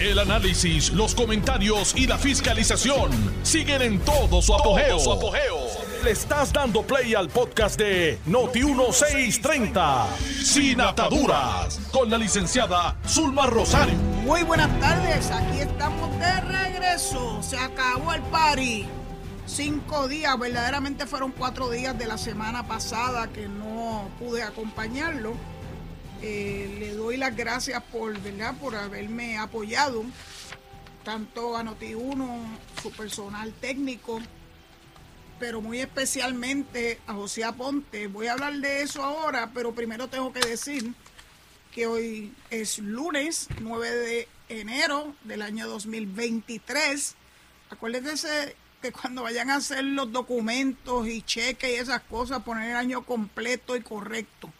El análisis, los comentarios y la fiscalización siguen en todo su apogeo. Le estás dando play al podcast de Noti1630, Sin Ataduras, con la licenciada Zulma Rosario. Muy buenas tardes, aquí estamos de regreso. Se acabó el party. Cinco días, verdaderamente fueron cuatro días de la semana pasada que no pude acompañarlo. Eh, le doy las gracias por, ¿verdad? por haberme apoyado, tanto a Noti1, su personal técnico, pero muy especialmente a José Aponte. Voy a hablar de eso ahora, pero primero tengo que decir que hoy es lunes 9 de enero del año 2023. Acuérdense que cuando vayan a hacer los documentos y cheques y esas cosas, poner el año completo y correcto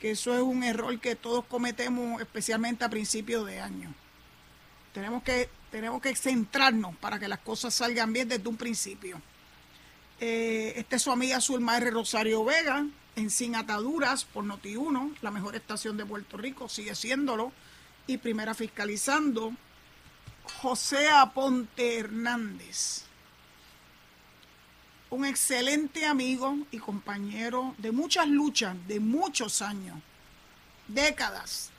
que eso es un error que todos cometemos, especialmente a principios de año. Tenemos que, tenemos que centrarnos para que las cosas salgan bien desde un principio. Eh, esta es su amiga Zulma R. Rosario Vega, en Sin Ataduras por Noti1, la mejor estación de Puerto Rico, sigue siéndolo, y primera fiscalizando, José Aponte Hernández un excelente amigo y compañero de muchas luchas, de muchos años, décadas.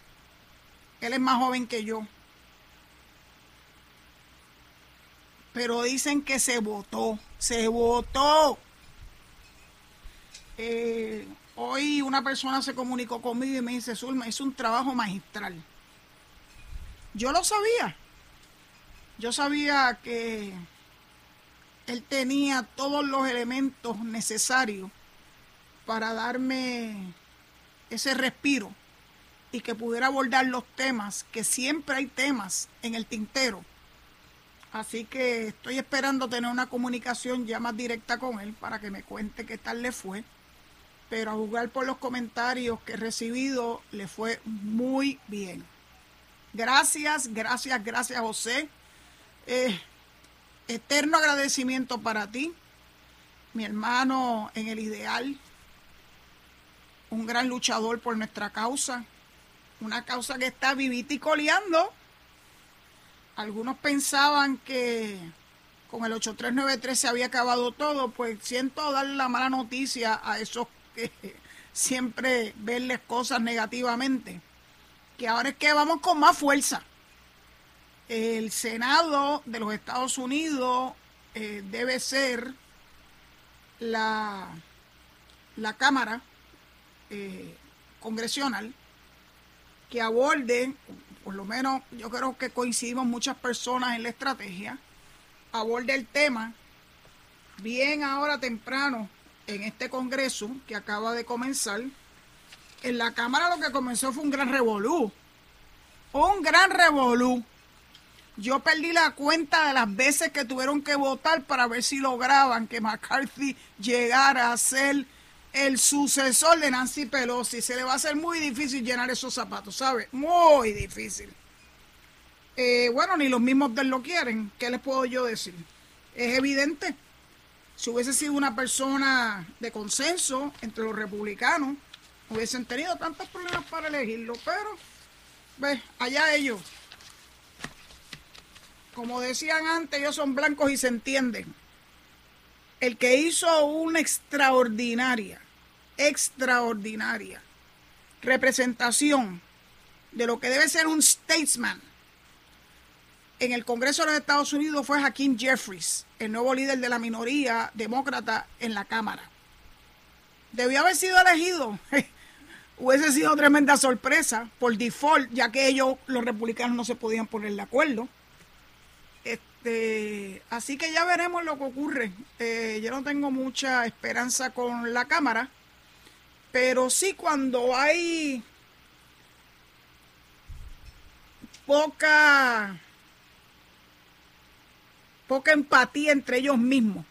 Él es más joven que yo. Pero dicen que se votó, se votó. Eh, hoy una persona se comunicó conmigo y me dice, Zulma, es un trabajo magistral. Yo lo sabía. Yo sabía que él tenía todos los elementos necesarios para darme ese respiro y que pudiera abordar los temas, que siempre hay temas en el tintero. Así que estoy esperando tener una comunicación ya más directa con él para que me cuente qué tal le fue. Pero a jugar por los comentarios que he recibido, le fue muy bien. Gracias, gracias, gracias José. Eh, eterno agradecimiento para ti, mi hermano en el ideal, un gran luchador por nuestra causa, una causa que está vivita y coleando. Algunos pensaban que con el 8393 se había acabado todo, pues siento darle la mala noticia a esos que siempre verles cosas negativamente, que ahora es que vamos con más fuerza el Senado de los Estados Unidos eh, debe ser la, la Cámara eh, Congresional que aborde, por lo menos yo creo que coincidimos muchas personas en la estrategia, aborde el tema bien ahora temprano en este Congreso que acaba de comenzar. En la Cámara lo que comenzó fue un gran revolú. Un gran revolú yo perdí la cuenta de las veces que tuvieron que votar para ver si lograban que McCarthy llegara a ser el sucesor de Nancy Pelosi. Se le va a hacer muy difícil llenar esos zapatos, ¿sabe? Muy difícil. Eh, bueno, ni los mismos lo quieren. ¿Qué les puedo yo decir? Es evidente. Si hubiese sido una persona de consenso entre los republicanos, hubiesen tenido tantos problemas para elegirlo. Pero, ve, allá ellos. Como decían antes, ellos son blancos y se entienden. El que hizo una extraordinaria, extraordinaria representación de lo que debe ser un statesman en el Congreso de los Estados Unidos fue Hakeem Jeffries, el nuevo líder de la minoría demócrata en la Cámara. Debió haber sido elegido. Hubiese sido tremenda sorpresa por default, ya que ellos, los republicanos, no se podían poner de acuerdo. Este, así que ya veremos lo que ocurre. Eh, yo no tengo mucha esperanza con la cámara, pero sí cuando hay poca poca empatía entre ellos mismos.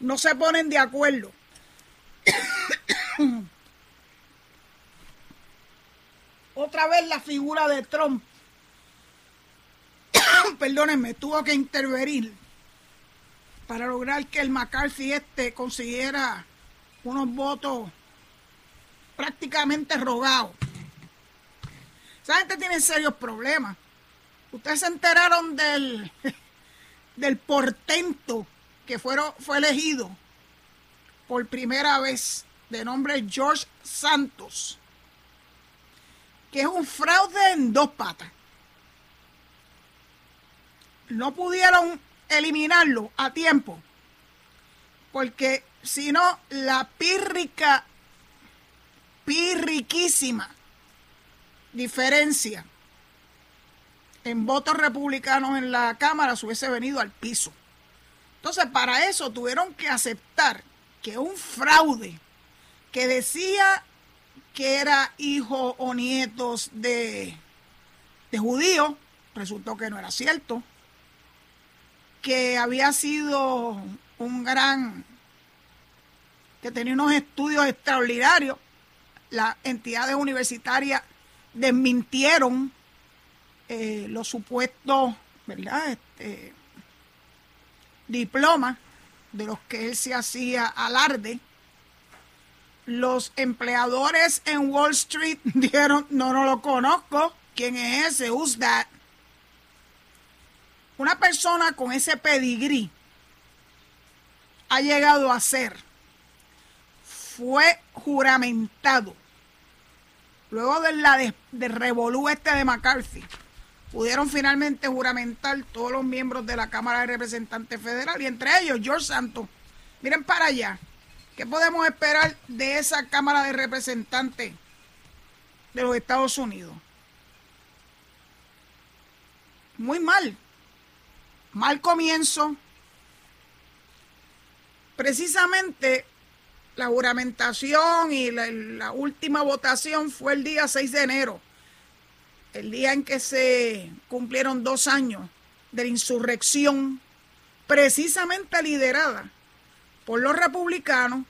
No se ponen de acuerdo. Otra vez la figura de Trump perdónenme, tuvo que intervenir para lograr que el McCarthy este consiguiera unos votos prácticamente rogados. Esa gente tiene serios problemas. Ustedes se enteraron del, del portento que fueron, fue elegido por primera vez de nombre George Santos, que es un fraude en dos patas. No pudieron eliminarlo a tiempo, porque si no, la pírrica, pírriquísima diferencia en votos republicanos en la Cámara se hubiese venido al piso. Entonces, para eso tuvieron que aceptar que un fraude que decía que era hijo o nietos de, de judíos, resultó que no era cierto, que había sido un gran, que tenía unos estudios extraordinarios, las entidades universitarias desmintieron eh, los supuestos. Este, diplomas de los que él se hacía alarde. Los empleadores en Wall Street dijeron, no, no lo conozco. ¿Quién es ese? Who's? Una persona con ese pedigrí ha llegado a ser, fue juramentado, luego de la de, de revolú este de McCarthy, pudieron finalmente juramentar todos los miembros de la Cámara de Representantes Federal y entre ellos George Santos. Miren para allá, ¿qué podemos esperar de esa Cámara de Representantes de los Estados Unidos? Muy mal, mal comienzo. Precisamente la juramentación y la, última votación fue el día 6 de enero el día en que se cumplieron dos años de la insurrección, precisamente liderada por los republicanos,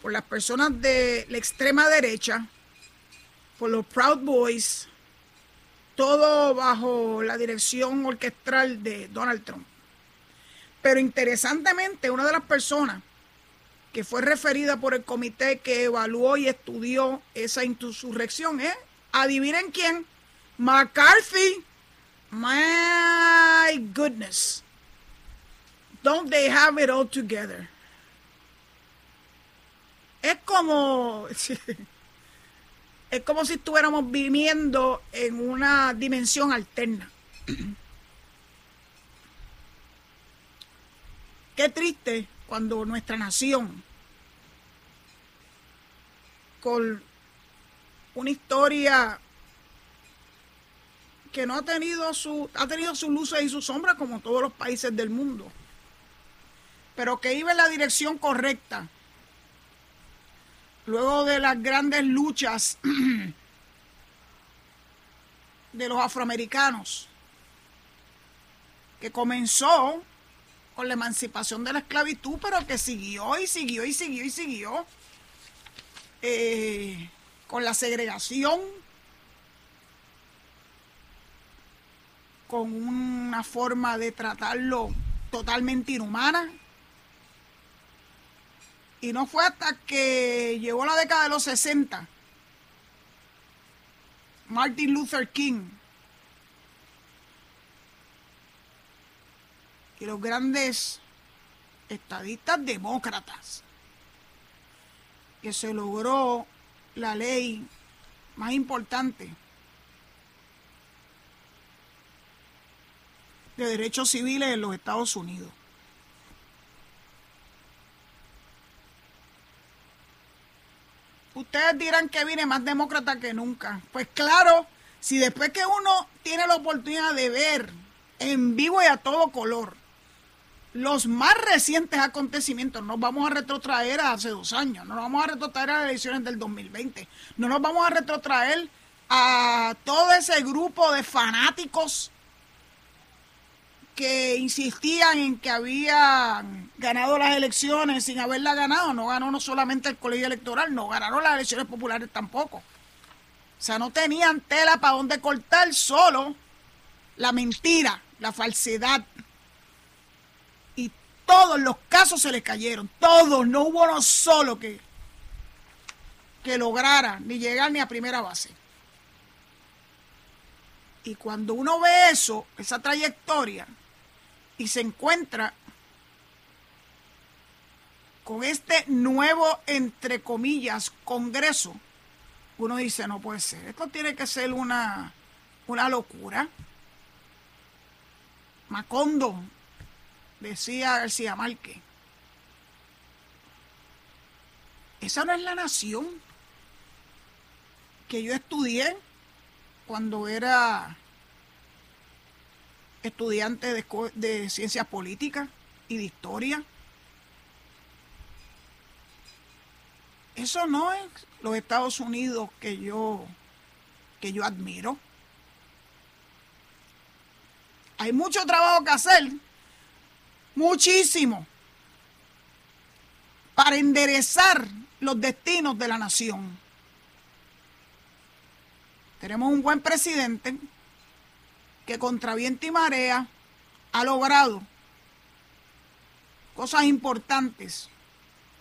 por las personas de la extrema derecha, por los Proud Boys, todo bajo la dirección orquestral de Donald Trump. Pero interesantemente, una de las personas que fue referida por el comité que evaluó y estudió esa insurrección es, adivinen quién, McCarthy, my goodness. Don't they have it all together? Es como. Es como si estuviéramos viviendo en una dimensión alterna. Qué triste cuando nuestra nación, con una historia que no ha tenido su, ha tenido sus luces y sus sombras como todos los países del mundo, pero que iba en la dirección correcta. Luego de las grandes luchas de los afroamericanos, que comenzó con la emancipación de la esclavitud, pero que siguió y siguió y siguió y siguió eh, con la segregación con una forma de tratarlo totalmente inhumana. Y no fue hasta que llegó la década de los 60, Martin Luther King y los grandes estadistas demócratas, que se logró la ley más importante de derechos civiles en los Estados Unidos. Ustedes dirán que viene más demócrata que nunca. Pues claro, si después que uno tiene la oportunidad de ver en vivo y a todo color los más recientes acontecimientos, nos vamos a retrotraer a hace dos años, no nos vamos a retrotraer a las elecciones del 2020, no nos vamos a retrotraer a todo ese grupo de fanáticos que insistían en que habían ganado las elecciones sin haberla ganado. No ganó no solamente el colegio electoral, no ganaron las elecciones populares tampoco. O sea, no tenían tela para dónde cortar, solo la mentira, la falsedad. Y todos los casos se les cayeron, todos, no hubo uno solo que, que lograra ni llegar ni a primera base. Y cuando uno ve eso, esa trayectoria, y se encuentra con este nuevo, entre comillas, Congreso, uno dice, no puede ser, esto tiene que ser una, una locura. Macondo, decía García Márquez, esa no es la nación que yo estudié cuando era estudiante de, de ciencias políticas y de historia. Eso no es los Estados Unidos que yo que yo admiro. Hay mucho trabajo que hacer, muchísimo, para enderezar los destinos de la nación. Tenemos un buen presidente que contra viento y marea ha logrado cosas importantes.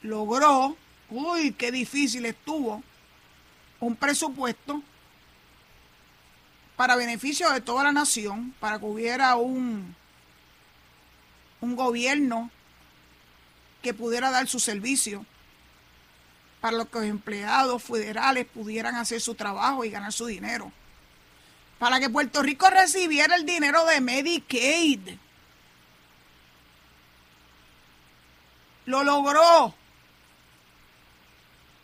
Logró, uy, qué difícil estuvo, un presupuesto para beneficio de toda la nación, para que hubiera un, un gobierno que pudiera dar su servicio para que los empleados federales pudieran hacer su trabajo y ganar su dinero. Para que Puerto Rico recibiera el dinero de Medicaid. Lo logró.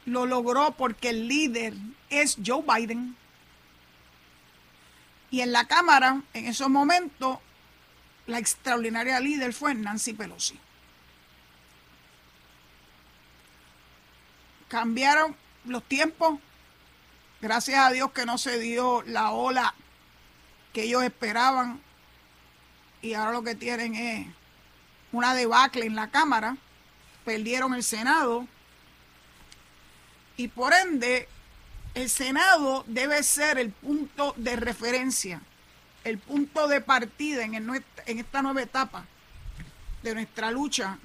Lo logró porque el líder es Joe Biden. Y en la Cámara, en esos momentos, la extraordinaria líder fue Nancy Pelosi. cambiaron los tiempos. Gracias a Dios que no se dio la ola ellos esperaban. Y ahora lo que tienen es una debacle en la Cámara. Perdieron el Senado. Y por ende, el Senado debe ser el punto de referencia, el punto de partida en, en esta nueva etapa de nuestra lucha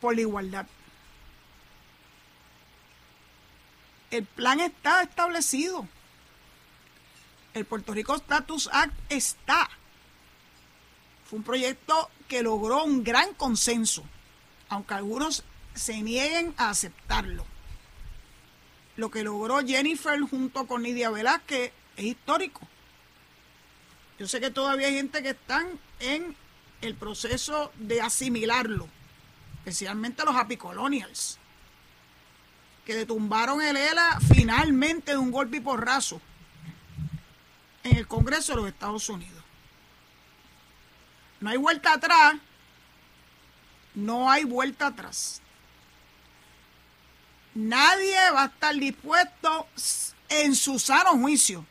por la igualdad. El plan está establecido. El Puerto Rico Status Act está. Fue un proyecto que logró un gran consenso, aunque algunos se nieguen a aceptarlo. Lo que logró Jennifer junto con Nidia Velázquez es histórico. Yo sé que todavía hay gente que están en el proceso de asimilarlo, especialmente los apicolonials que detumbaron el ELA finalmente de un golpe y porrazo en el Congreso de los Estados Unidos. No hay vuelta atrás, no hay vuelta atrás. Nadie va a estar dispuesto en su sano juicio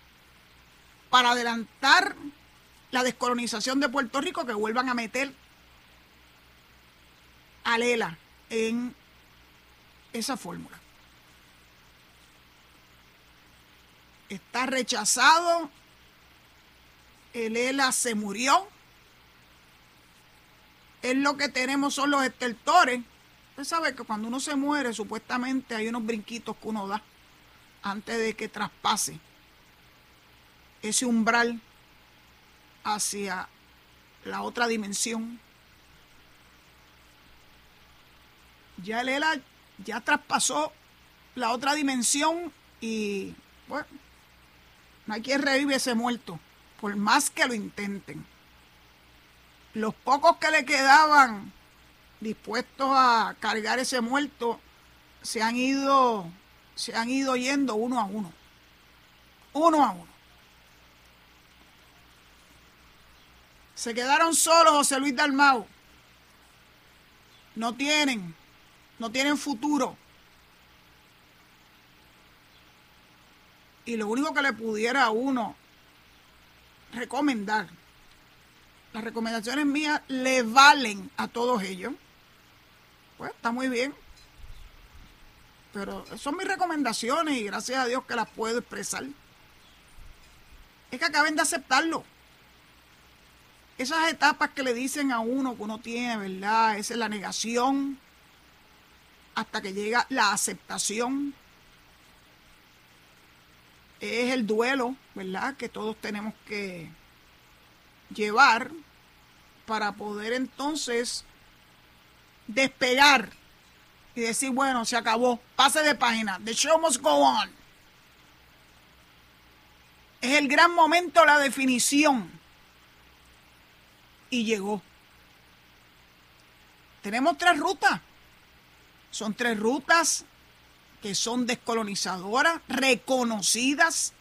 para adelantar la descolonización de Puerto Rico que vuelvan a meter a Lela en esa fórmula. está rechazado, el ELA se murió, es lo que tenemos son los estertores. Usted sabe que cuando uno se muere, supuestamente hay unos brinquitos que uno da antes de que traspase ese umbral hacia la otra dimensión. Ya el ELA ya traspasó la otra dimensión y bueno, no hay quien revive ese muerto, por más que lo intenten. Los pocos que le quedaban dispuestos a cargar ese muerto se han ido, se han ido yendo uno a uno. Uno a uno. Se quedaron solos José Luis Dalmau. No tienen, no tienen futuro. y lo único que le pudiera a uno recomendar, las recomendaciones mías le valen a todos ellos, pues está muy bien. Pero son mis recomendaciones y gracias a Dios que las puedo expresar. Es que acaben de aceptarlo. Esas etapas que le dicen a uno que uno tiene, ¿verdad? Esa es la negación hasta que llega la aceptación es el duelo, ¿verdad? Que todos tenemos que llevar para poder entonces despegar y decir, bueno, se acabó, pase de página, the show must go on. Es el gran momento, la definición. Y llegó. Tenemos tres rutas. Son tres rutas que son descolonizadoras, reconocidas.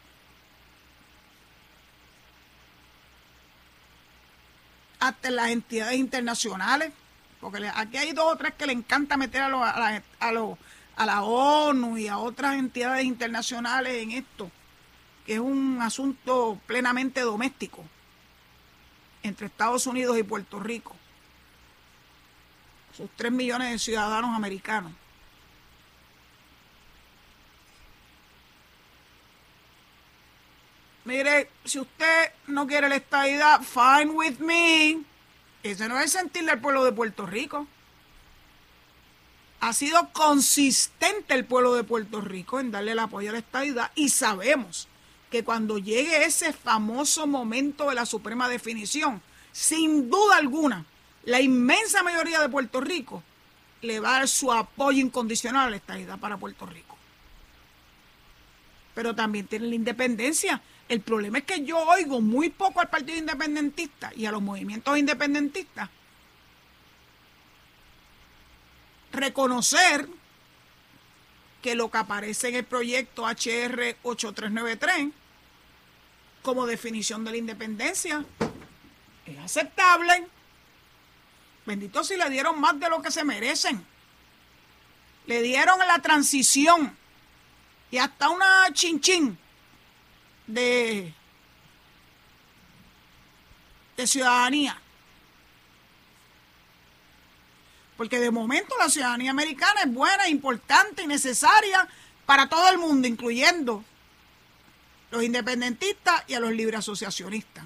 Hasta las entidades internacionales. Porque aquí hay dos o tres que le encanta meter a, a, a, a la ONU y a otras entidades internacionales en esto, que es un asunto plenamente doméstico entre Estados Unidos y Puerto Rico. Sus tres millones de ciudadanos americanos. Mire, si usted no quiere la estadidad, fine with me. Ese no es el sentir del pueblo de Puerto Rico. Ha sido consistente el pueblo de Puerto Rico en darle el apoyo a la estadidad y sabemos que cuando llegue ese famoso momento de la suprema definición, sin duda alguna, la inmensa mayoría de Puerto Rico le va a dar su apoyo incondicional a la estadidad para Puerto Rico. Pero también tiene la independencia el problema es que yo oigo muy poco al Partido Independentista y a los movimientos independentistas reconocer que lo que aparece en el proyecto HR 8393 como definición de la independencia es aceptable. Bendito si le dieron más de lo que se merecen. Le dieron la transición y hasta una chinchín de, de ciudadanía. Porque de momento la ciudadanía americana es buena, importante y necesaria para todo el mundo, incluyendo los independentistas y a los libre asociacionistas.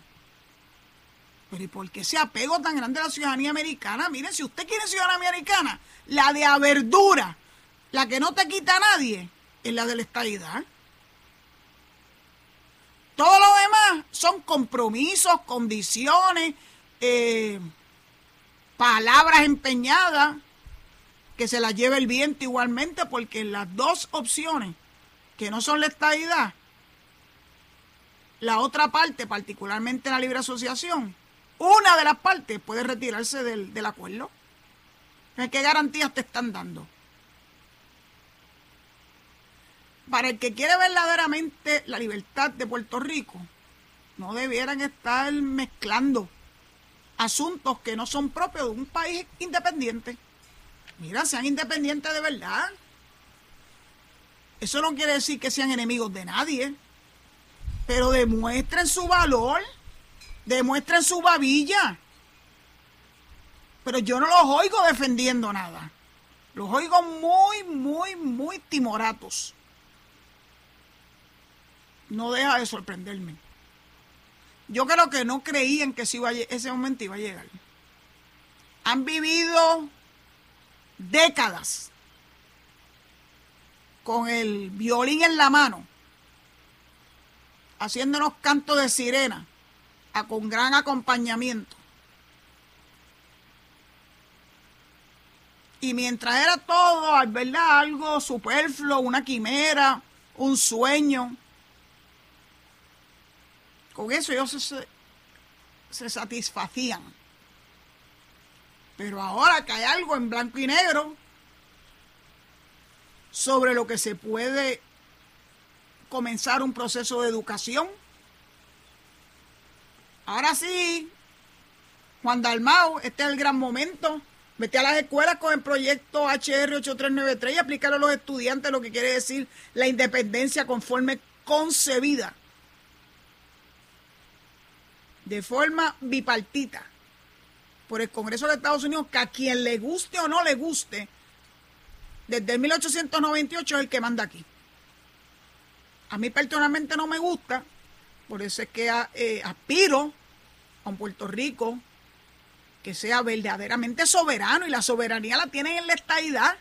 Pero ¿y por qué ese apego tan grande a la ciudadanía americana? Miren, si usted quiere ciudadanía americana, la de a verdura, la que no te quita a nadie, es la de la estadidad. Todo lo demás son compromisos, condiciones, eh, palabras empeñadas que se las lleve el viento igualmente, porque las dos opciones que no son la estadidad, la otra parte, particularmente la libre asociación, una de las partes puede retirarse del, del acuerdo. ¿Qué garantías te están dando? Para el que quiere verdaderamente la libertad de Puerto Rico, no debieran estar mezclando asuntos que no son propios de un país independiente. Mira, sean independientes de verdad. Eso no quiere decir que sean enemigos de nadie, pero demuestren su valor, demuestren su babilla. Pero yo no los oigo defendiendo nada. Los oigo muy, muy, muy timoratos no deja de sorprenderme. Yo creo que no creían que ese momento iba a llegar. Han vivido décadas con el violín en la mano, haciéndonos cantos de sirena, con gran acompañamiento. Y mientras era todo, ¿verdad? Algo superfluo, una quimera, un sueño, con eso ellos se, satisfacían. Pero ahora que hay algo en blanco y negro sobre lo que se puede comenzar un proceso de educación. Ahora sí, Juan Dalmao, este es el gran momento. Vete a las escuelas con el proyecto HR 8393 y aplicar a los estudiantes lo que quiere decir la independencia conforme concebida de forma bipartita por el Congreso de Estados Unidos, que a quien le guste o no le guste, desde 1898 es el que manda aquí. A mí personalmente no me gusta, por eso es que eh, aspiro a un Puerto Rico que sea verdaderamente soberano y la soberanía la tienen en la estadidad.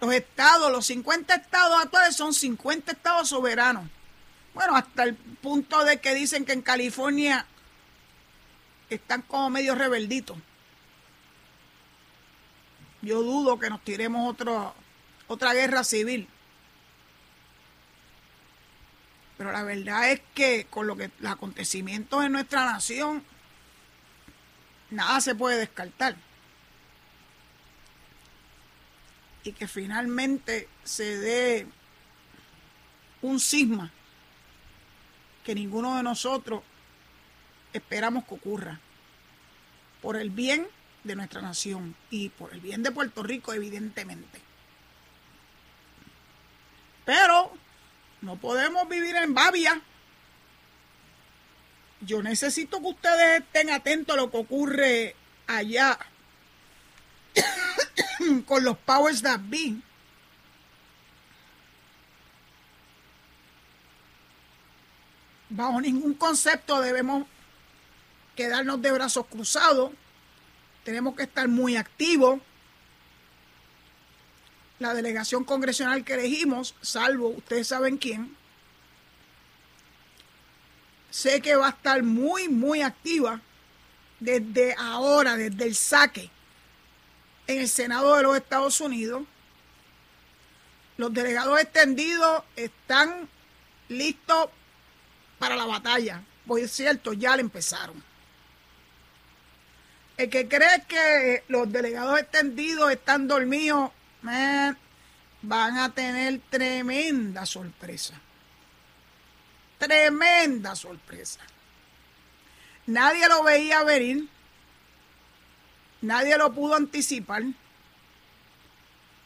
Los estados, los 50 estados actuales son 50 estados soberanos. Bueno, hasta el punto de que dicen que en California están como medio rebelditos. Yo dudo que nos tiremos otro, otra guerra civil. Pero la verdad es que con lo que los acontecimientos en nuestra nación, nada se puede descartar. Y que finalmente se dé un cisma que ninguno de nosotros esperamos que ocurra. Por el bien de nuestra nación y por el bien de Puerto Rico, evidentemente. Pero no podemos vivir en babia. Yo necesito que ustedes estén atentos a lo que ocurre allá con los powers that be. Bajo ningún concepto debemos quedarnos de brazos cruzados. Tenemos que estar muy activos. La delegación congresional que elegimos, salvo ustedes saben quién, sé que va a estar muy, muy activa desde ahora, desde el saque en el Senado de los Estados Unidos. Los delegados extendidos están listos para la batalla. Pues es cierto, ya le empezaron. El que cree que los delegados extendidos están dormidos, van a tener tremenda sorpresa. Tremenda sorpresa. Nadie lo veía venir. Nadie lo pudo anticipar.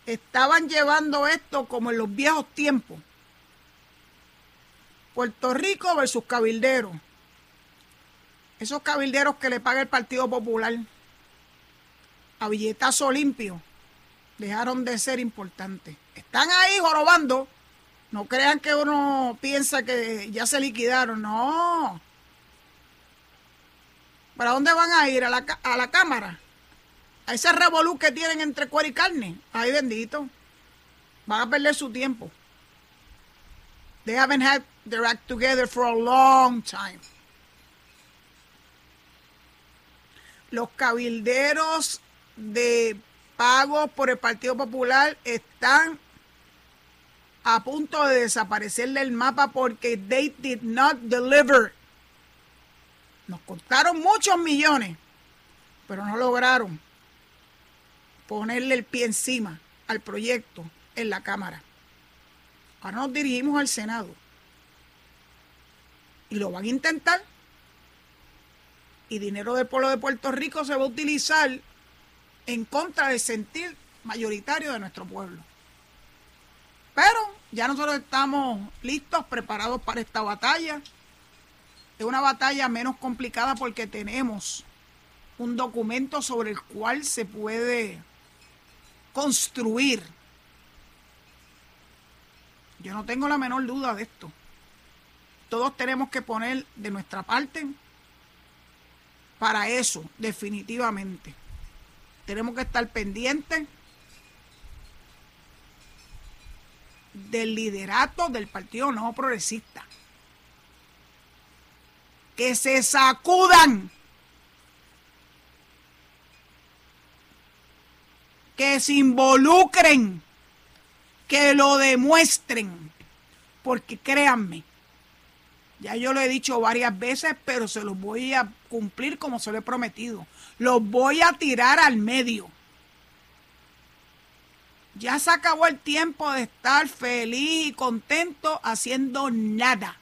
Estaban llevando esto como en los viejos tiempos. Puerto Rico versus cabilderos. Esos cabilderos que le paga el Partido Popular a billetazo limpio dejaron de ser importantes. Están ahí jorobando. No crean que uno piensa que ya se liquidaron. No. ¿Para dónde van a ir? ¿A la, a la Cámara? A ese revolú que tienen entre cuero y carne. Ay, bendito. Van a perder su tiempo. They haven't their act together for a long time. Los cabilderos de pagos por el Partido Popular están a punto de desaparecer del mapa porque they did not deliver. Nos costaron muchos millones, pero no lograron ponerle el pie encima al proyecto en la Cámara. Ahora nos dirigimos al Senado. Y lo van a intentar. Y dinero del pueblo de Puerto Rico se va a utilizar en contra del sentir mayoritario de nuestro pueblo. Pero ya nosotros estamos listos, preparados para esta batalla. Es una batalla menos complicada porque tenemos un documento sobre el cual se puede construir. Yo no tengo la menor duda de esto. Todos tenemos que poner de nuestra parte para eso, definitivamente. Tenemos que estar pendientes del liderato del Partido No Progresista. Que se sacudan. Que se involucren. Que lo demuestren. Porque créanme, ya yo lo he dicho varias veces, pero se los voy a cumplir como se lo he prometido. Los voy a tirar al medio. Ya se acabó el tiempo de estar feliz y contento haciendo nada.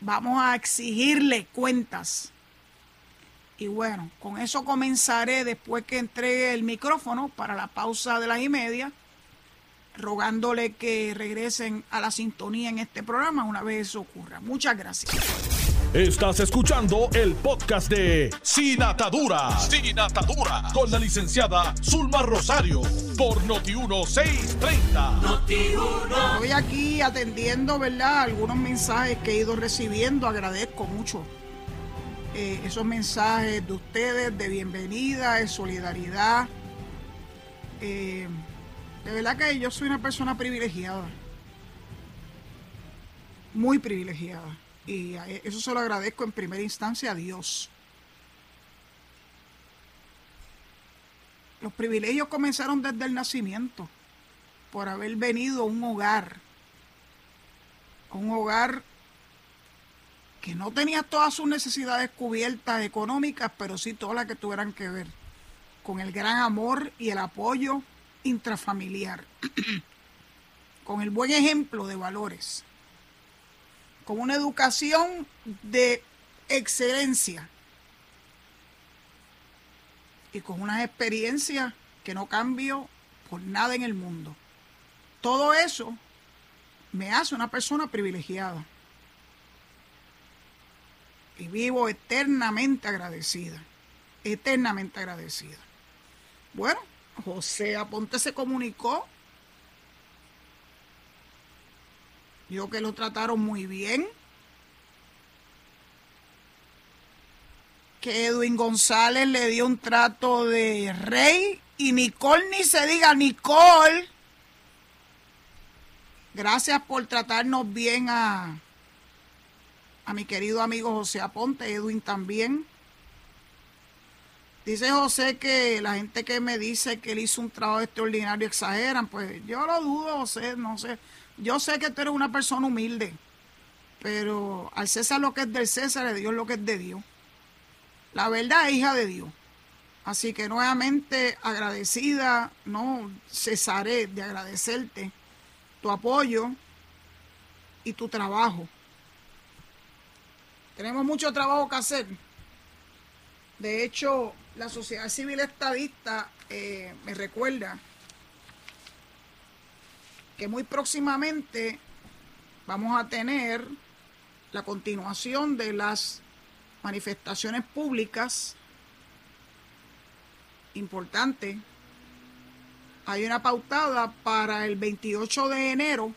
Vamos a exigirle cuentas. Y bueno, con eso comenzaré después que entregue el micrófono para la pausa de las y media rogándole que regresen a la sintonía en este programa una vez eso ocurra. Muchas gracias. Estás escuchando el podcast de Sin Atadura. Sin Atadura. Con la licenciada Zulma Rosario. Por Noti1630. Noti Estoy aquí atendiendo, ¿verdad? Algunos mensajes que he ido recibiendo. Agradezco mucho eh, esos mensajes de ustedes de bienvenida, de solidaridad. Eh, De verdad que yo soy una persona privilegiada. Muy privilegiada. Y eso se lo agradezco en primera instancia a Dios. Los privilegios comenzaron desde el nacimiento, por haber venido a un hogar, un hogar que no tenía todas sus necesidades cubiertas económicas, pero sí todas las que tuvieran que ver con el gran amor y el apoyo intrafamiliar, con el buen ejemplo de valores, con una educación de excelencia y con unas experiencias que no cambio por nada en el mundo. Todo eso me hace una persona privilegiada. Y vivo eternamente agradecida, eternamente agradecida. Bueno, José Aponte se comunicó. Dijo que lo trataron muy bien. Que Edwin González le dio un trato de rey y Nicole ni se diga Nicole. Gracias por tratarnos bien a, a mi querido amigo José Aponte, Edwin también. Dice José que la gente que me dice que él hizo un trabajo extraordinario exageran, pues yo lo dudo, José, no sé. Yo sé que tú eres una persona humilde, pero al César lo que es del César, a Dios lo que es de Dios. La verdad es hija de Dios. Así que nuevamente agradecida, no cesaré de agradecerte tu apoyo y tu trabajo. Tenemos mucho trabajo que hacer. De hecho, la sociedad civil estadista eh, me recuerda que muy próximamente vamos a tener la continuación de las manifestaciones públicas importante. Hay una pautada para el 28 de enero,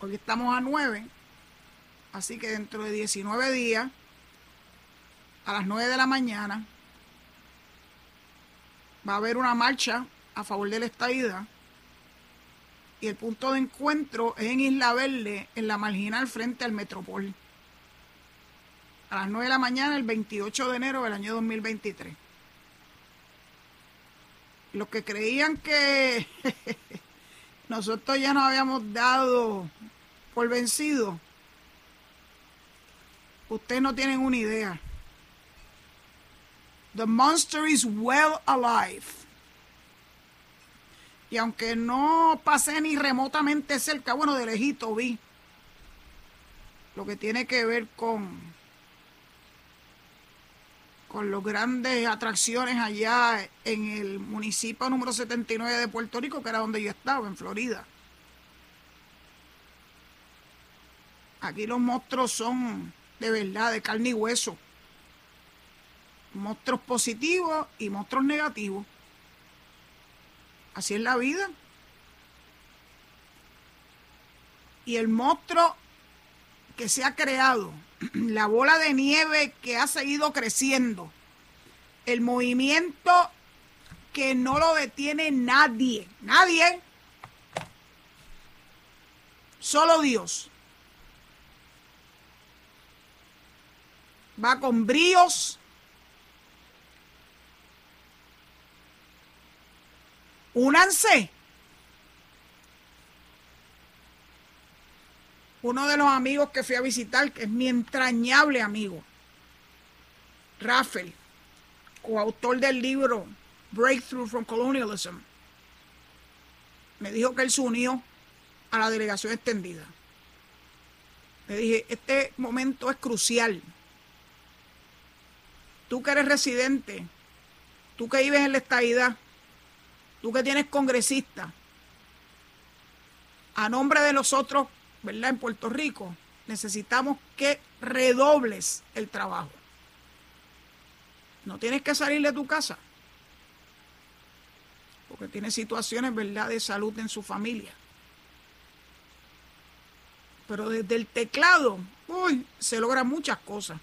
hoy estamos a 9, así que dentro de 19 días, a las 9 de la mañana, va a haber una marcha a favor de la estadidad y el punto de encuentro es en Isla Verde, en la marginal frente al Metropol. A las 9 de la mañana, el 28 de enero del año 2023. Los que creían que nosotros ya nos habíamos dado por vencido, ustedes no tienen una idea. The monster is well alive. Y aunque no pasé ni remotamente cerca, bueno, de lejito vi lo que tiene que ver con, con las grandes atracciones allá en el municipio número 79 de Puerto Rico, que era donde yo estaba, en Florida. Aquí los monstruos son de verdad, de carne y hueso monstruos positivos y monstruos negativos. Así es la vida. Y el monstruo que se ha creado, la bola de nieve que ha seguido creciendo, el movimiento que no lo detiene nadie, nadie, solo Dios. Va con bríos, Únanse. Uno de los amigos que fui a visitar, que es mi entrañable amigo, Rafael, coautor del libro Breakthrough from Colonialism, me dijo que él se unió a la delegación extendida. Le dije, este momento es crucial. Tú que eres residente, tú que vives en la estadidad, tú que tienes congresista, a nombre de nosotros, ¿verdad? En Puerto Rico, necesitamos que redobles el trabajo. No tienes que salir de tu casa, porque tienes situaciones, ¿verdad?, de salud en su familia. Pero desde el teclado, uy, se logran muchas cosas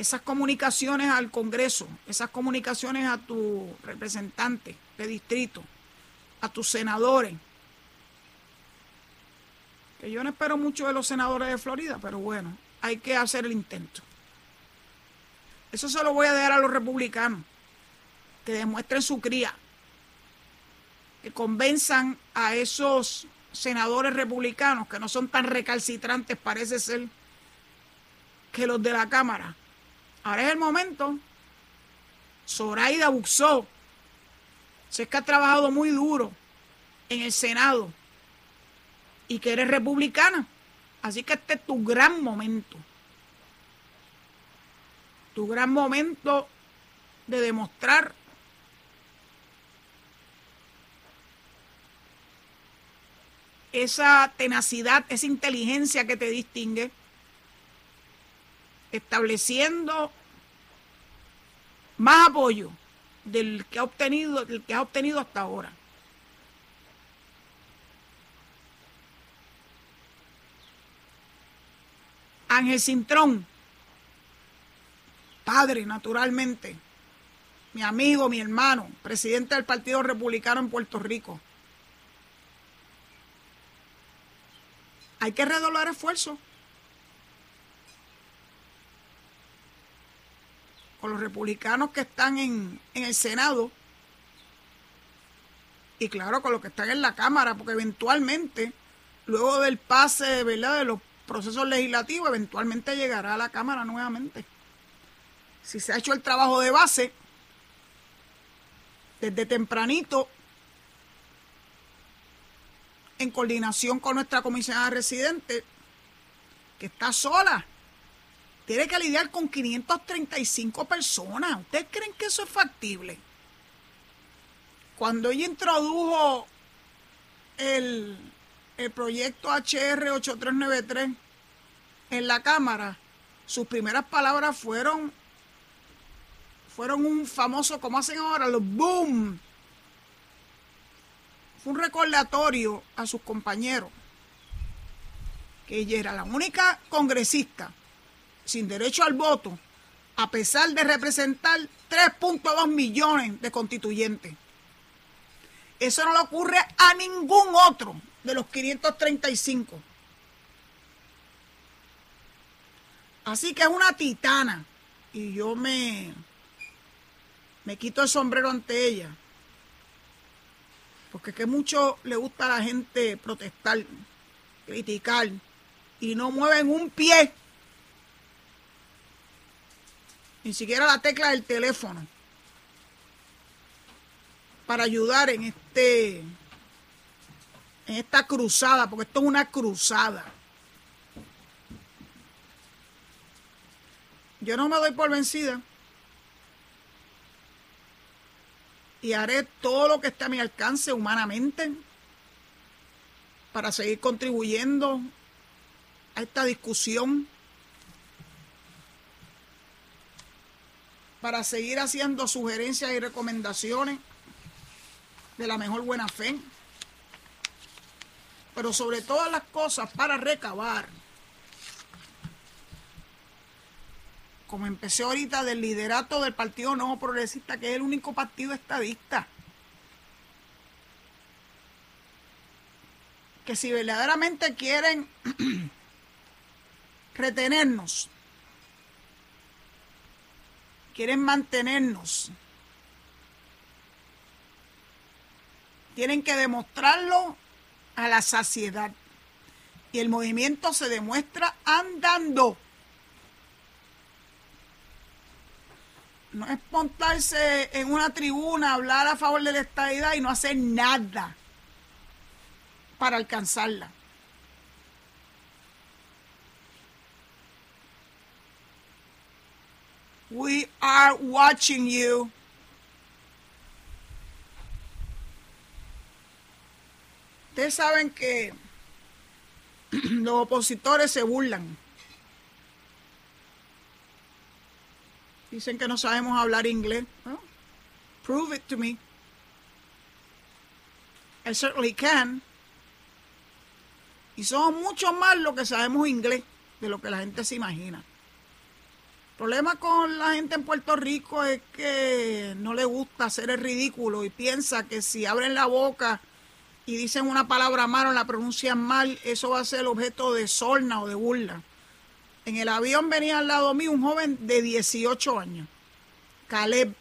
esas comunicaciones al Congreso, esas comunicaciones a tu representante de distrito, a tus senadores. Que yo no espero mucho de los senadores de Florida, pero bueno, hay que hacer el intento. Eso se lo voy a dejar a los republicanos, que demuestren su cría, que convenzan a esos senadores republicanos que no son tan recalcitrantes, parece ser, que los de la Cámara. Ahora es el momento. Zoraida Buxó, sé que ha trabajado muy duro en el Senado y que eres republicana. Así que este es tu gran momento. Tu gran momento de demostrar esa tenacidad, esa inteligencia que te distingue, estableciendo más apoyo del que ha obtenido, del que ha obtenido hasta ahora. Ángel Cintrón, padre, naturalmente, mi amigo, mi hermano, presidente del Partido Republicano en Puerto Rico. Hay que redoblar esfuerzos con los republicanos que están en, en el Senado y claro, con los que están en la Cámara, porque eventualmente, luego del pase de los procesos legislativos, eventualmente llegará a la Cámara nuevamente. Si se ha hecho el trabajo de base, desde tempranito, en coordinación con nuestra comisionada residente, que está sola, tiene que lidiar con 535 personas. ¿Ustedes creen que eso es factible? Cuando ella introdujo el, el proyecto HR 8393 en la Cámara, sus primeras palabras fueron fueron un famoso, como hacen ahora, los boom. Fue un recordatorio a sus compañeros que ella era la única congresista sin derecho al voto, a pesar de representar 3.2 millones de constituyentes. Eso no le ocurre a ningún otro de los 535. Así que es una titana. Y yo me, me quito el sombrero ante ella. Porque que mucho le gusta a la gente protestar, criticar y no mueven un pie. Ni siquiera la tecla del teléfono. Para ayudar en este en esta cruzada, porque esto es una cruzada. Yo no me doy por vencida. Y haré todo lo que esté a mi alcance humanamente para seguir contribuyendo a esta discusión, para seguir haciendo sugerencias y recomendaciones de la mejor buena fe pero sobre todas las cosas para recabar. Como empecé ahorita del liderato del Partido Nuevo Progresista, que es el único partido estadista. Que si verdaderamente quieren retenernos, quieren mantenernos, tienen que demostrarlo a la saciedad. Y el movimiento se demuestra andando. No es montarse en una tribuna, hablar a favor de la estadidad y no hacer nada para alcanzarla. We are watching you. Ustedes saben que los opositores se burlan. Dicen que no sabemos hablar inglés. prove it to me. I certainly can. Y somos mucho más lo que sabemos inglés de lo que la gente se imagina. Problema con la gente en Puerto Rico es que no le gusta hacer el ridículo y piensa que si abren la boca y dicen una palabra mal o la pronuncian mal, eso va a ser objeto de sorna o de burla. En el avión venía al lado mío un joven de 18 años, Caleb,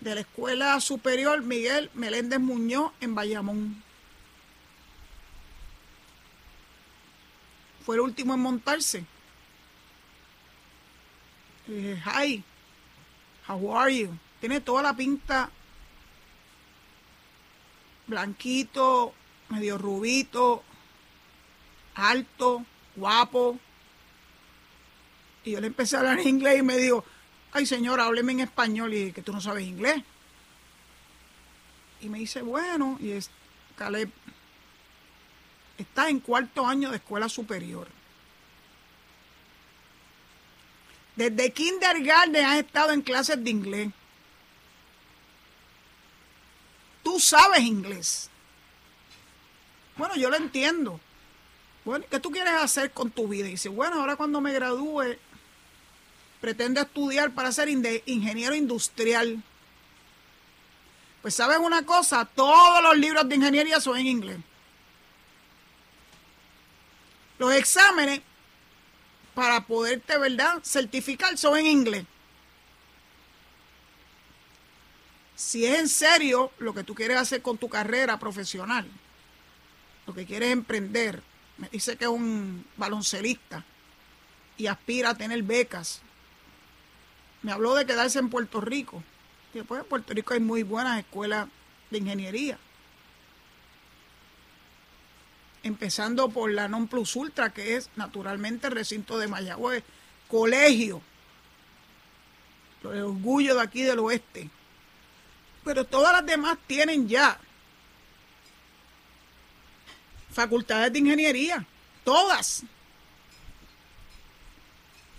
de la Escuela Superior Miguel Meléndez Muñoz en Bayamón. Fue el último en montarse. Y dije, hi, how are you? Tiene toda la pinta blanquito, medio rubito, alto, guapo. Y yo le empecé a hablar en inglés y me dijo, ay señora, hábleme en español y que tú no sabes inglés. Y me dice, bueno, y es, Caleb, está en cuarto año de escuela superior. Desde kindergarten has estado en clases de inglés. Tú sabes inglés. Bueno, yo lo entiendo. Bueno, ¿qué tú quieres hacer con tu vida? Y dice, bueno, ahora cuando me gradúe, pretendo estudiar para ser ingeniero industrial. Pues sabes una cosa, todos los libros de ingeniería son en inglés. Los exámenes para poderte, ¿verdad?, certificar son en inglés. Si es en serio lo que tú quieres hacer con tu carrera profesional, lo que quieres emprender, me dice que es un baloncelista y aspira a tener becas. Me habló de quedarse en Puerto Rico. después en Puerto Rico hay muy buenas escuelas de ingeniería empezando por la Non Plus Ultra, que es naturalmente el recinto de Mayagüez, colegio, el orgullo de aquí del oeste. Pero todas las demás tienen ya facultades de ingeniería, todas.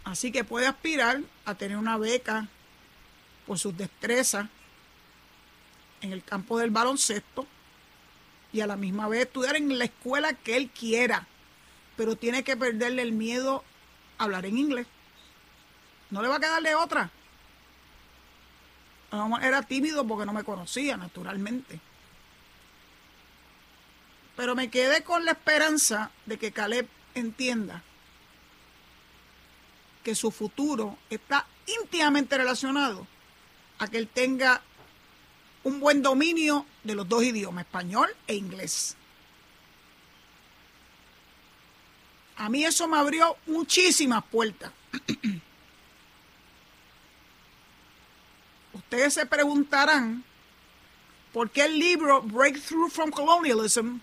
Así que puede aspirar a tener una beca por sus destrezas en el campo del baloncesto y a la misma vez estudiar en la escuela que él quiera, pero tiene que perderle el miedo a hablar en inglés. No le va a quedarle otra. Era tímido porque no me conocía, naturalmente. Pero me quedé con la esperanza de que Caleb entienda que su futuro está íntimamente relacionado a que él tenga un buen dominio de los dos idiomas, español e inglés. A mí eso me abrió muchísimas puertas. Ustedes se preguntarán por qué el libro Breakthrough from Colonialism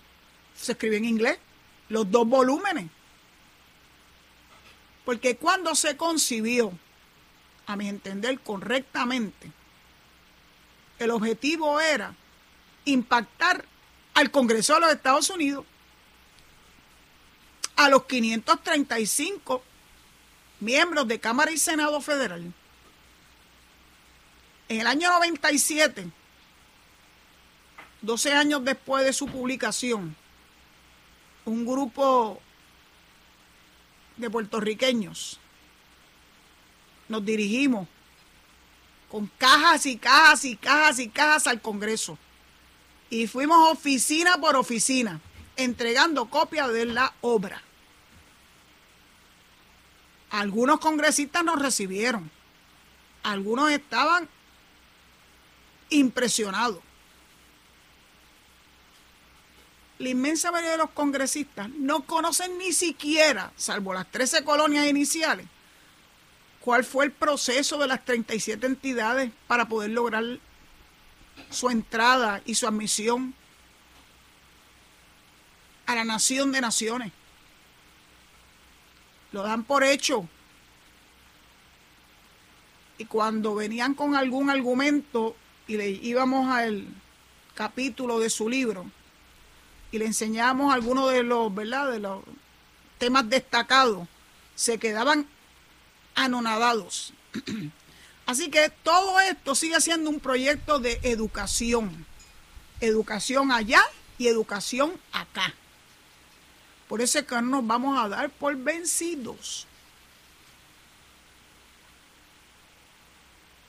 se escribe en inglés, los dos volúmenes. Porque cuando se concibió, a mi entender correctamente, el objetivo era impactar al Congreso de los Estados Unidos, a los 535 miembros de Cámara y Senado Federal. En el año 97, 12 años después de su publicación, un grupo de puertorriqueños nos dirigimos con cajas y cajas y cajas y cajas al Congreso. Y fuimos oficina por oficina, entregando copias de la obra. Algunos congresistas nos recibieron, algunos estaban impresionados. La inmensa mayoría de los congresistas no conocen ni siquiera, salvo las 13 colonias iniciales, cuál fue el proceso de las 37 entidades para poder lograr su entrada y su admisión a la nación de naciones. Lo dan por hecho. Y cuando venían con algún argumento y le íbamos al capítulo de su libro y le enseñamos algunos de los, ¿verdad? De los temas destacados, se quedaban anonadados. Así que todo esto sigue siendo un proyecto de educación. Educación allá y educación acá. Por eso es que no nos vamos a dar por vencidos.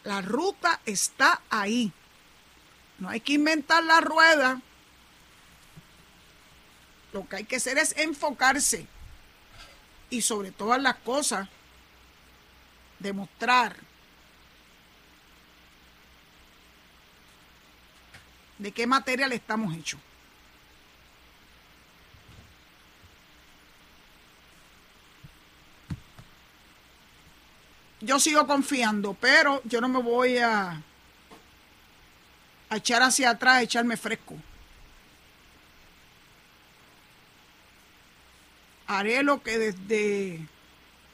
La ruta está ahí. No hay que inventar la rueda. Lo que hay que hacer es enfocarse y sobre todas las cosas demostrar de qué material estamos hechos. Yo sigo confiando, pero yo no me voy a, a echar hacia atrás, a echarme fresco. Haré lo que desde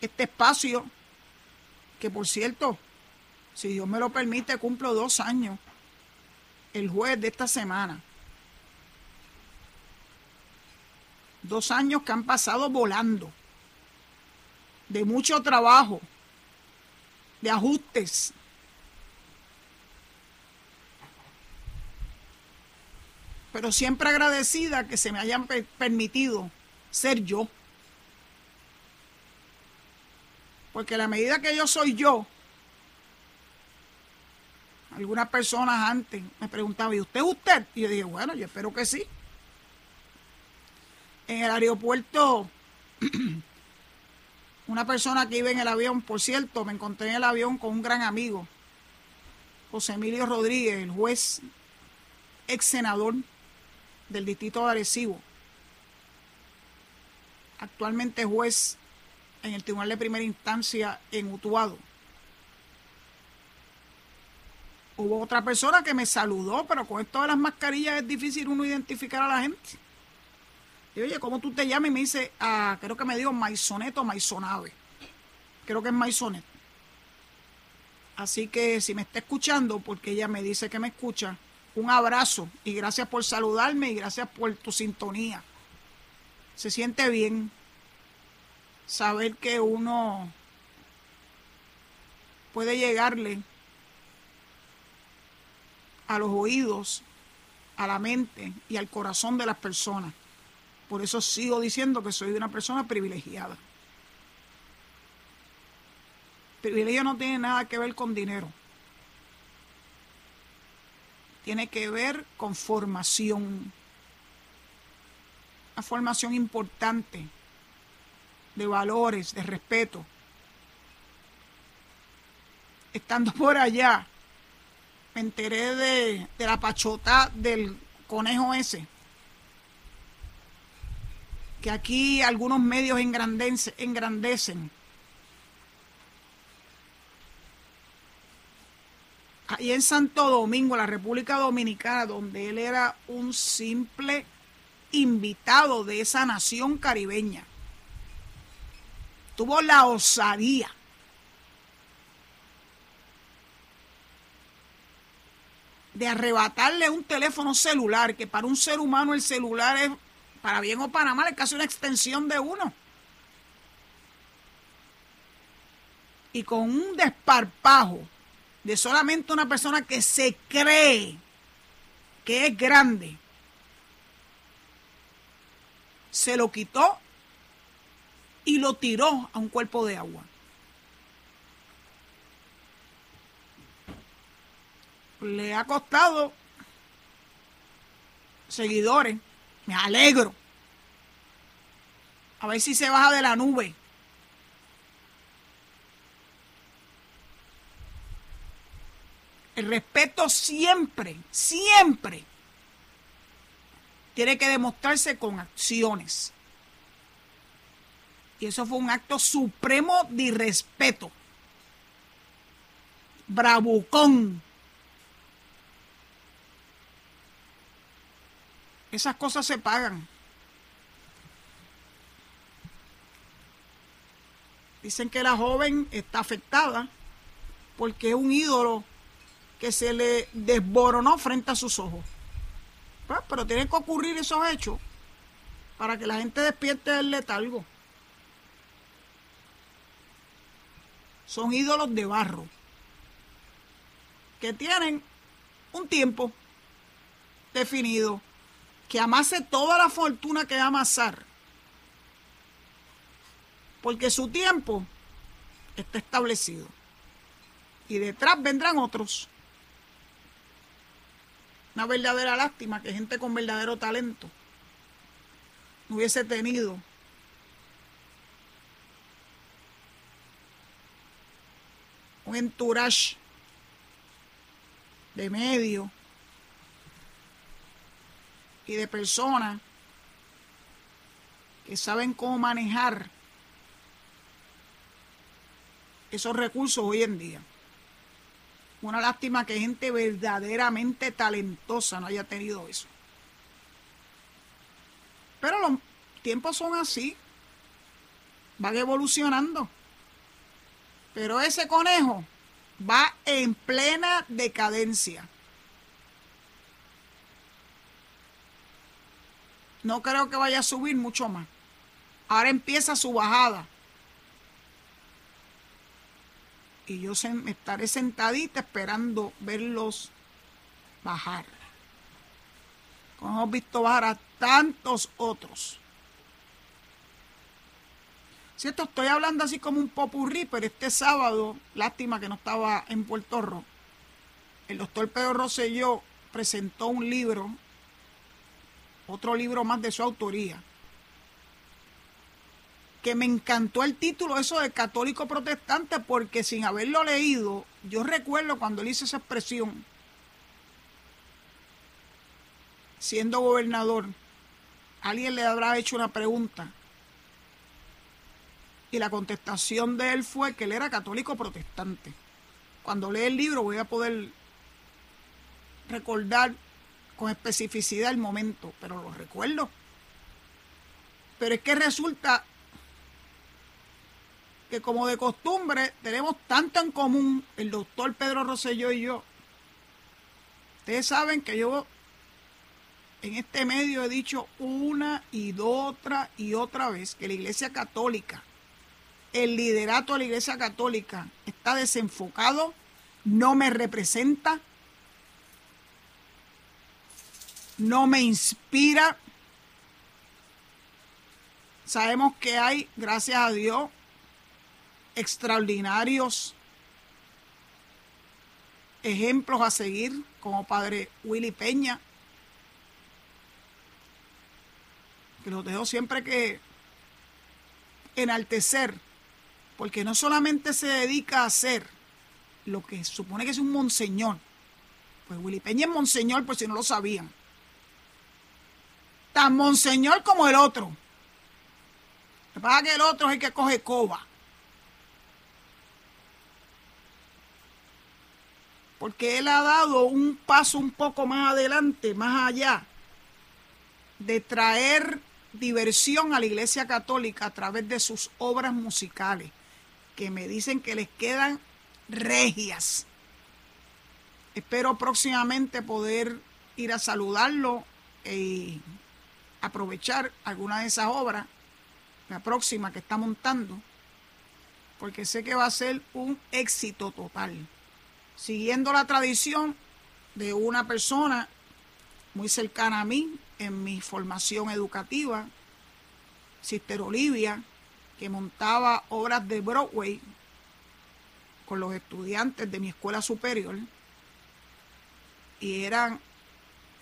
este espacio, que por cierto, si Dios me lo permite, cumplo dos años el juez de esta semana. Dos años que han pasado volando, de mucho trabajo, de ajustes. Pero siempre agradecida que se me hayan permitido ser yo. Porque a la medida que yo soy yo, algunas personas antes me preguntaban, ¿y usted es usted? Y yo dije, bueno, yo espero que sí. En el aeropuerto, una persona que iba en el avión, por cierto, me encontré en el avión con un gran amigo, José Emilio Rodríguez, el juez ex senador del distrito de Arecibo, actualmente juez en el Tribunal de Primera Instancia en Utuado. Hubo otra persona que me saludó, pero con esto de las mascarillas es difícil uno identificar a la gente. Y oye, ¿cómo tú te llamas? Y me dice, ah, creo que me digo Maisonet o Maisonave. Creo que es Maisonet. Así que si me está escuchando, porque ella me dice que me escucha, un abrazo y gracias por saludarme y gracias por tu sintonía. Se siente bien saber que uno puede llegarle a los oídos, a la mente y al corazón de las personas. Por eso sigo diciendo que soy una persona privilegiada. Privilegio no tiene nada que ver con dinero. Tiene que ver con formación. Una formación importante de valores, de respeto. Estando por allá, me enteré de, la pachota del conejo ese. Que aquí algunos medios engrandecen. Ahí en Santo Domingo, la República Dominicana, donde él era un simple invitado de esa nación caribeña, tuvo la osadía de arrebatarle un teléfono celular, que para un ser humano el celular es, para bien o para mal, es casi una extensión de uno. Y con un desparpajo de solamente una persona que se cree que es grande, se lo quitó y lo tiró a un cuerpo de agua. Le ha costado seguidores. Me alegro. A ver si se baja de la nube. El respeto siempre, siempre tiene que demostrarse con acciones. Y eso fue un acto supremo de irrespeto. Bravucón. Esas cosas se pagan. Dicen que la joven está afectada porque es un ídolo que se le desboronó frente a sus ojos. Pues, pero tienen que ocurrir esos hechos para que la gente despierte del letargo. Son ídolos de barro que tienen un tiempo definido que amase toda la fortuna que va a amasar. Porque su tiempo está establecido. Y detrás vendrán otros. Una verdadera lástima que gente con verdadero talento no hubiese tenido un entourage de medio y de personas que saben cómo manejar esos recursos hoy en día. Una lástima que gente verdaderamente talentosa no haya tenido eso. Pero los tiempos son así, van evolucionando. Pero ese conejo va en plena decadencia. No creo que vaya a subir mucho más. Ahora empieza su bajada. Y yo estaré sentadita esperando verlos bajar. Como hemos visto bajar a tantos otros. Cierto, estoy hablando así como un popurrí, pero este sábado, lástima que no estaba en Puerto Rico, el doctor Pedro Rosselló presentó un libro, otro libro más de su autoría, que me encantó el título, eso de católico protestante, porque sin haberlo leído, yo recuerdo cuando él hizo esa expresión, siendo gobernador, alguien le habrá hecho una pregunta y la contestación de él fue que él era católico protestante. Cuando lee el libro voy a poder recordar con especificidad el momento, pero lo recuerdo. Pero es que resulta que como de costumbre tenemos tanto en común el doctor Pedro Rosselló y yo. Ustedes saben que yo en este medio he dicho una y otra y otra vez que la Iglesia Católica el liderato de la Iglesia Católica está desenfocado, no me representa, no me inspira. Sabemos que hay, gracias a Dios, extraordinarios ejemplos a seguir, como Padre Willy Peña, que los dejo siempre que enaltecer porque no solamente se dedica a hacer lo que supone que es un monseñor, pues Willy Peña es monseñor, por si no lo sabían. Tan monseñor como el otro. Lo que el otro es el que coge coba. Porque él ha dado un paso un poco más adelante, más allá, de traer diversión a la Iglesia Católica a través de sus obras musicales que me dicen que les quedan regias. Espero próximamente poder ir a saludarlo y aprovechar alguna de esas obras, la próxima que está montando, porque sé que va a ser un éxito total. Siguiendo la tradición de una persona muy cercana a mí en mi formación educativa, Sister Olivia, que montaba obras de Broadway con los estudiantes de mi escuela superior y eran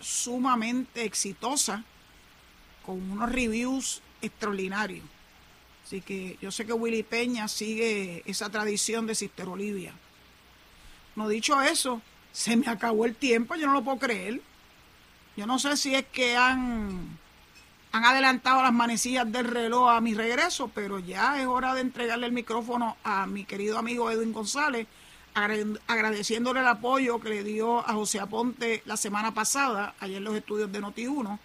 sumamente exitosas con unos reviews extraordinarios. Así que yo sé que Willy Peña sigue esa tradición de Sister Olivia. No dicho eso, se me acabó el tiempo, yo no lo puedo creer. Yo no sé si es que han han adelantado las manecillas del reloj a mi regreso, pero ya es hora de entregarle el micrófono a mi querido amigo Edwin González, agradeciéndole el apoyo que le dio a José Aponte la semana pasada, ayer en los estudios de Noti1,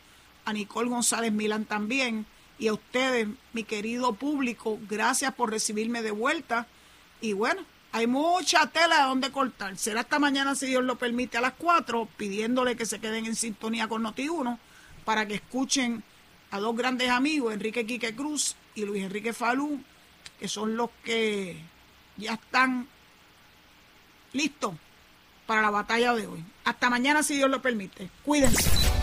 a Nicole González Milán también, y a ustedes, mi querido público, gracias por recibirme de vuelta. Y bueno, hay mucha tela de donde cortar. Será hasta mañana, si Dios lo permite, a las 4, pidiéndole que se queden en sintonía con Noti1 para que escuchen a dos grandes amigos, Enrique Quique Cruz y Luis Enrique Falú, que son los que ya están listos para la batalla de hoy. Hasta mañana, si Dios lo permite. Cuídense.